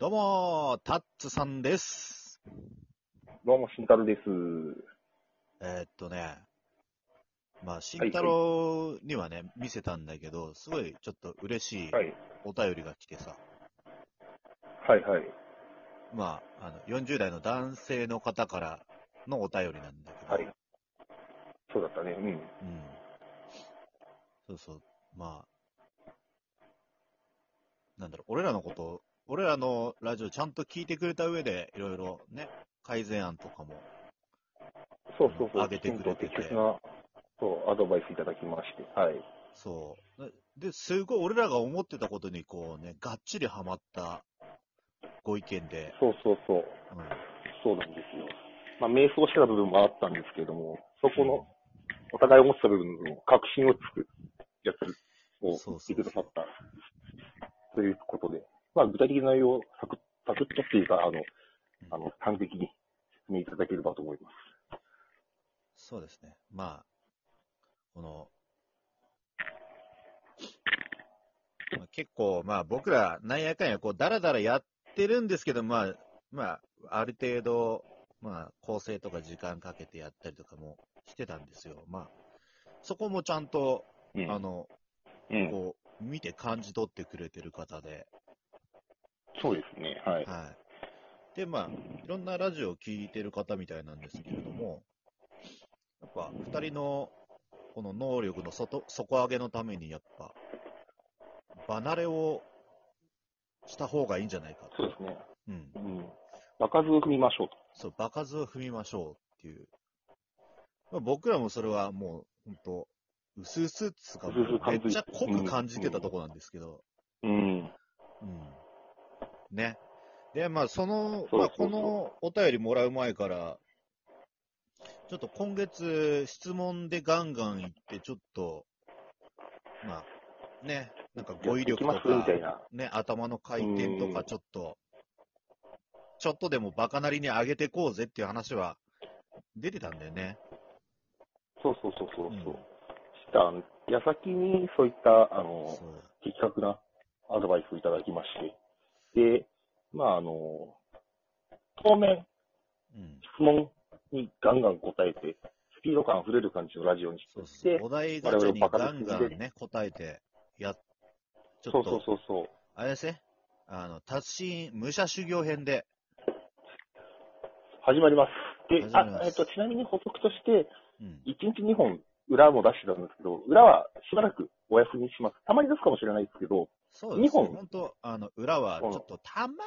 どうも、タッツさんです。どうも、慎太郎です。えーっとね、まあ、慎太郎にはね、見せたんだけど、すごいちょっと嬉しいはい。お便りが来てさ、はいはい。まあ、あの、40代の男性の方からのお便りなんだけど、はい。そうだったね。うん。うん。そうそう、まあ、なんだろう、俺らのこと、俺らのラジオちゃんと聞いてくれた上で、いろいろね、改善案とかも、そうそうそう。上げてくれててそう、アドバイスいただきまして。はい。そう。で、すごい俺らが思ってたことにこうね、がっちりハマったご意見で、そうそうそう。うん、そうなんですよ。まあ、迷走してた部分もあったんですけれども、そこの、お互い思ってた部分の確信をつくやつをそうそう言ってくださった。ということで、まあ、具体的な内容をサクッ、サクッとっていうか、あの、あの、端的に説明いただければと思います。そうですね。まあ、この、まあ結構、まあ僕ら、なんやかんや、こう、だらだらやってるんですけど、まあ、まあ、ある程度、まあ、構成とか時間かけてやったりとかもしてたんですよ。まあ、そこもちゃんと、うん。あの、うん。こう、見て感じ取ってくれてる方で、そうですね。はい。はい。で、まあ、いろんなラジオを聞いてる方みたいなんですけれども、やっぱ、二人の、この能力の底底上げのために、やっぱ、離れをした方がいいんじゃないかと。そうですね。うん。うん。場数を踏みましょうと。そう、場数を踏みましょうっていう。まあ、僕らもそれはもう、ほんと、うすうすっつうか、めっちゃ濃く感じてたとこなんですけど、うん。うん。ね。で、まあ、その、まあ、このお便りもらう前から、ちょっと今月、質問でガンガン言って、ちょっと、まあ、ね、なんか語彙力とかたいな。ね、頭の回転とか、うんちょっと、ちょっとでもバカなりに上げてこうぜっていう話は出てたんだよね。そうそうそうそう。うんそうした矢先にそういった、あの。的確なアドバイスをいただきまして、で、まあ、あの、当面、うん。質問にガンガン答えて、スピード感溢れる感じのラジオにしそうそてう。、お題ガチャにガンガンね、答えて、や、ちょそうそうっと、そうそう。あれですね、あの、達人武者修行編で、始まります。で、あ、えっと、ちなみに補足として、うん。1日2本、裏も出してたんですけど、裏はしばらくお休みします。たまに出すかもしれないですけど、そうですね。二本？本当あの、裏はちうんょっとたま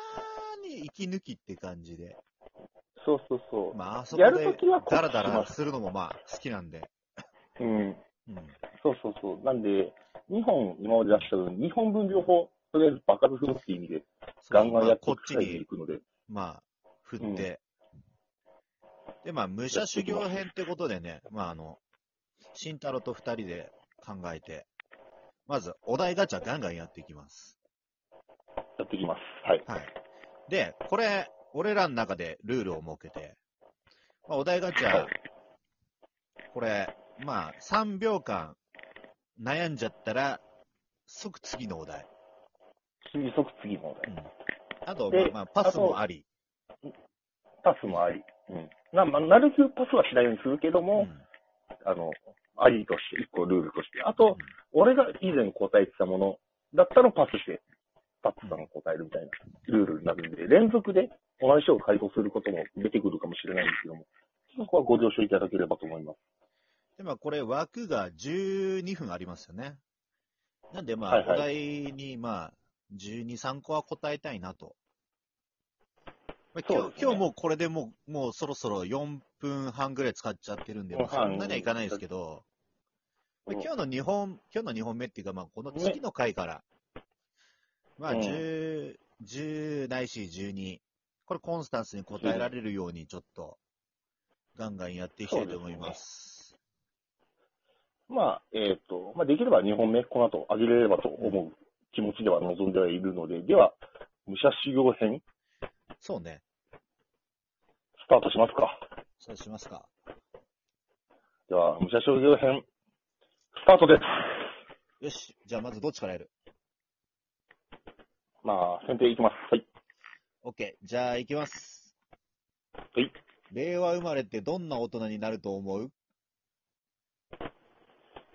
ーに息抜きって感じで、そうそうそう。まあ、あそこやるでときはこっちダラダラすするのもまあ、好きなんで、うん。うん。そうそうそう。なんで、2本今まで出した分、2本分両方、とりあえずバカず踏むっていう意味で、ガンガンやってまあこっちいくスタイルでいに、くので、まあ、振って、で、まあ、武者修行編ってことでね、まあ、あの、慎太郎と二人で考えて、まず、お題ガチャガンガンやっていきます。やっていきます。はい。はい。で、これ、俺らの中でルールを設けて、まあ、お題ガチャ、はいこれ、まあ、3秒間悩んじゃったら、即次のお題。次即次のお題。うん。あと、まであ、まあ、パスもあり。パスもあり。うん。な、まあ、なるべくパスはしないようにするけどうも、ん。あの、ありとして、一個ルールとして。あと、俺が以前答えてたものだったらパスして、パッツさんが答えるみたいなルールになるんで、連続で同じ人を回答することも出てくるかもしれないんですけども、そこはご了承いただければと思います。で、まあ、これ枠が12分ありますよね。なんで、まあ、はいはいお題に、まあ、12、3個は答えたいなと。まあ、今日、ね今日もうこれでもう、もうそろそろ4分半ぐらい使っちゃってるんで、まあ、そんなにはいかないですけど、まあ今日の2本、今日の2本目っていうか、まあ、この次の回から、まあ、うん10、10ないし12、これコンスタンスに答えられるように、ちょっと、ガンガンやっていきたいと思います。まあ、えっ、と、まあ、できれば2本目、この後上げれればと思う気持ちでは望んではいるので、では、武者修行編、そうね。スタートしますか。そうしますか。では、武者修行編、スタートです。よし。じゃあ、まずどっちからやる？まあ、先手いきます。はい。オッケー。じゃあ、行きます。はい。令和生まれってどんな大人になると思う？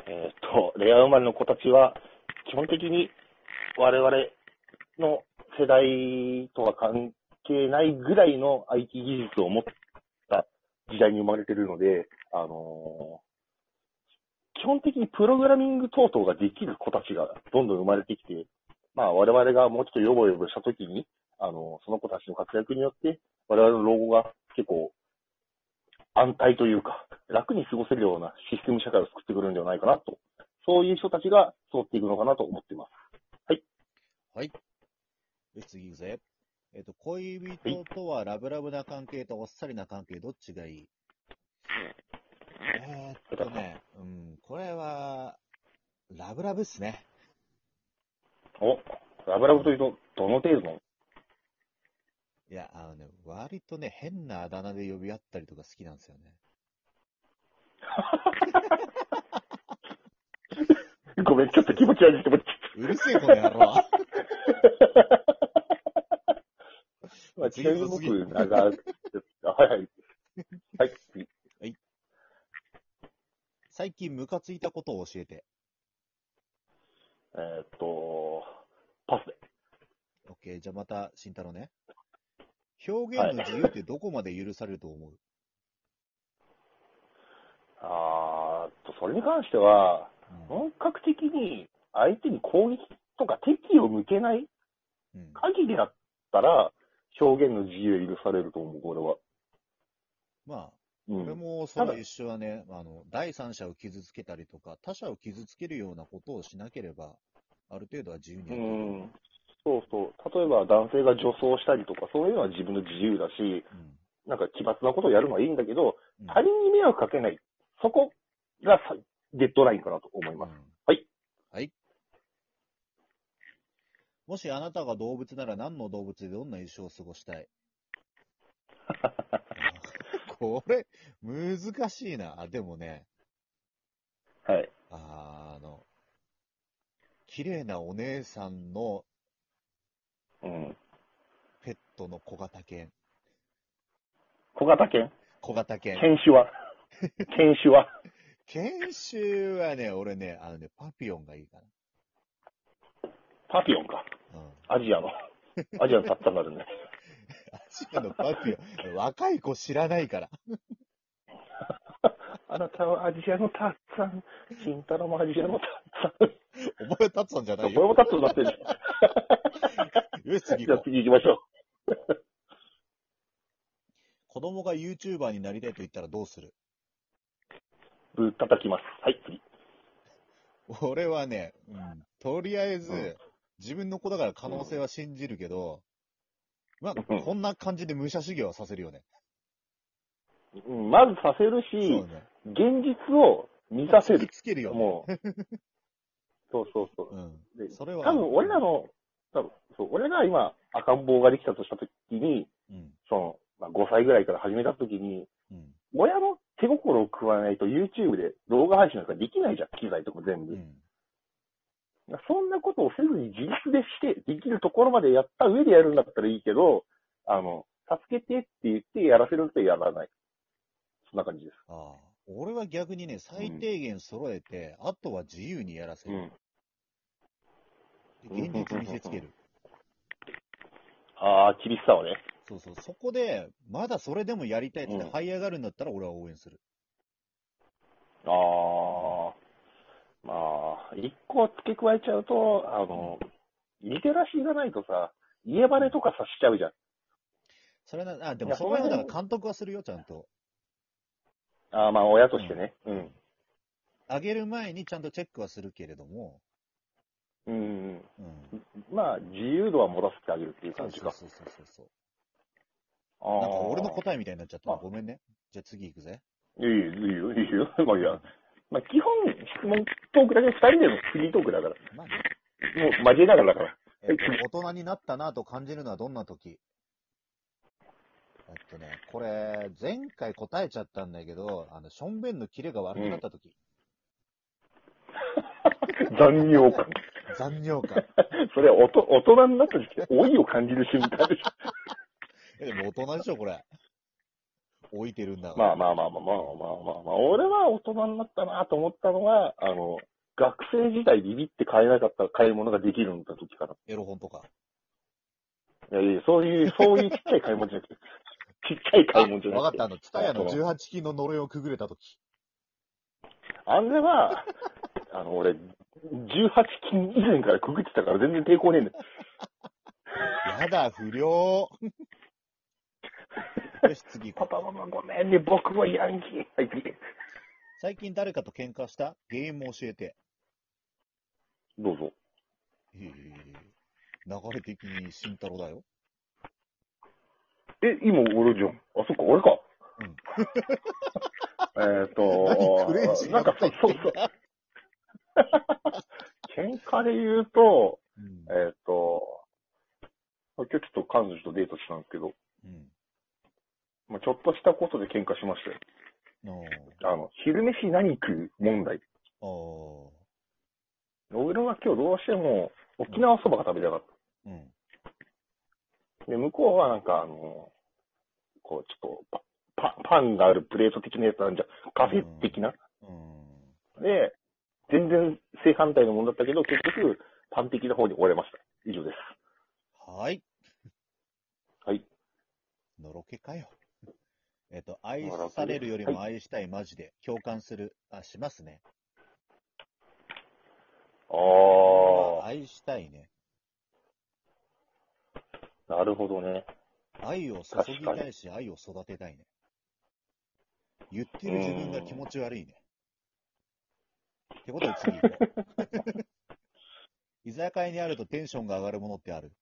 えーっと、レア生まれの子たちは、基本的に我々の世代とは関係ないぐらいの IT 技術を持った時代に生まれてるので、あのー基本的にプログラミング等々ができる子たちがどんどん生まれてきて、まあ我々がもうちょっとヨボヨボした時に、あのその子たちの活躍によって、我々の老後が結構安泰というか、楽に過ごせるようなシステム社会を作ってくるんではないかなと、そういう人たちが通っていくのかなと思っています。はい。よし、次行くぜ。えっ、と、恋人とはラブラブな関係とおっさりな関係、どっちがいい？えーっとね、うん、これは、ラブラブっすね。お、ラブラブというと、どの程度の？いや、あのね、割とね、変なあだ名で呼び合ったりとか好きなんですよね。ごめん、ちょっと気持ち悪いって思っちうるせえ、この野郎。た。まあ、ちなみに僕、なんか、あはいはい。はい、次。最近ムカついたことを教えて。えーっと、パスで。オッケー、じゃあまた、慎太郎ね。表現の自由ってどこまで許されると思う、あーっと、それに関しては、うん本格的に相手に攻撃とか敵を向けないうん限りだったら、表現の自由許されると思う、これは。まあ、うん。俺もそれ一緒はね、あの、第三者を傷つけたりとか、他者を傷つけるようなことをしなければ、ある程度は自由にうやっていいん。そうそう。例えば男性が女装したりとか、そういうのは自分の自由だし、うんなんか奇抜なことをやるのはいいんだけど、うん他人に迷惑かけない。そこがさデッドラインかなと思います。うんはい。はい。もしあなたが動物なら何の動物でどんな一生を過ごしたい？これ、難しいな。あ、でもね、はい。あの、綺麗なお姉さんのうん。ペットの小型犬。小型犬？小型犬。犬種は？犬種は？犬種はね、俺ね、あのね、パピヨンがいいかパピヨンか。な。うん。アジアの。アジアのタッタンがあるね。アジアのパピヨン。若い子知らないから。あなたはアジアのタッツァン。慎太郎もアジアのタッツお前立つんじゃァン。ないよ。これもタッツァンになってるじゃん。次じゃあ行こう。次行きましょ子供が YouTuber になりたいと言ったらどうする？う。ぶっ叩きます。はい、次。俺はね、うん、とりあえず、うん自分の子だから可能性は信じるけど、まあ、うんこんな感じで武者修行はさせるよね。うんまずさせるそうし、ね。現実を見させる。つけるよね。もう。そうそうそう。うん。でそれは多分俺らの、多分そう俺が今赤ん坊ができたとしたときに、うん。その、まあ、5歳ぐらいから始めたときに、うん。親の手心を加えないと YouTube で動画配信なんかできないじゃん、機材とか全部。うん。そんなことをせずに自立でして、できるところまでやった上でやるんだったらいいけど、あの、助けてって言ってやらせるとやらない。そんな感じです。ああ。俺は逆にね、最低限揃えて、あとは自由にやらせる。うん。で現実見せつける。ああ、厳しさをね。そうそう。そこで、まだそれでもやりたいってうん這い上がるんだったら俺は応援する。ああ、まあ、一個付け加えちゃうと、あの、リテラシーがないとさ、家バレとかさしちゃうじゃん。それな、あ、でもそこはら監督はするよ、ちゃんと。ああ、まあ、親としてね。うん。あげる前にちゃんとチェックはするけれども、うん。うん。まあ、自由度は持たせてあげるっていうそう感じか。そうそうそうそうそう。ああ。なんか俺の答えみたいになっちゃったあごめんね。じゃあ次行くぜ。いいよ、いいよ、いいよ。まあ、いや、まあ、基本、質問トークだけど、二人でのフリートークだから。まあね、もう、交えながらだから。えっと、大人になったなと感じるのはどんな時？えっとね、これ、前回答えちゃったんだけど、あの、しょんべんのキレが悪くなった時、残尿感。残尿感。それはおと大人になった時期、老いを感じる瞬間でしょ。えでも大人でしょ、これ。置いてるんだまあまあまあまあまあまあまあ、まあ、俺は大人になったなと思ったのが、あの、学生時代ビビって買えなかった買い物ができるんだ時から。エロ本とか。いやいや、そういう、そういうちっちゃい買い物じゃなくて、ちっちゃい買い物じゃなくて。わかった、あの、ツタヤの18金の呪いをくぐれた時。あれは、あの、俺、18金以前からくぐってたから全然抵抗ねえんだよ。やだ、不良。よし、次行こう。パパママごめんね、僕はヤンキー。はい、次。最近誰かと喧嘩した？原因も教えて。どうぞ。えー、流れ的に慎太郎だよ。え、今俺じゃん。あ、そっか、俺か。うん。えっ何とクレイジ、ーなんか、そうそうそう。喧嘩で言うと、うん。えっと、今日ちょっと彼女とデートしたんですけど、うん。まあ、ちょっとしたことで喧嘩しましたよ。あの、昼飯何食う問題。お俺は今日どうしても沖縄そばが食べたかっー。うん。た。で、向こうはなんかあの、こう、ちょっとパ、パパンがあるプレート的なやつなんじゃ、カフェ的な。うん。で、全然正反対のものだったけど、結局、パン的な方に折れました。以上です。はい。はい。のろけかよ。えっと、愛されるよりも愛したい、マジで。共感する。あ、しますね。あ愛したいね。あ、なるほどね。愛を注ぎたいし、愛を育てたいね。言ってる自分が気持ち悪いね。ってことで次行こう。居酒屋にあるとテンションが上がるものってある？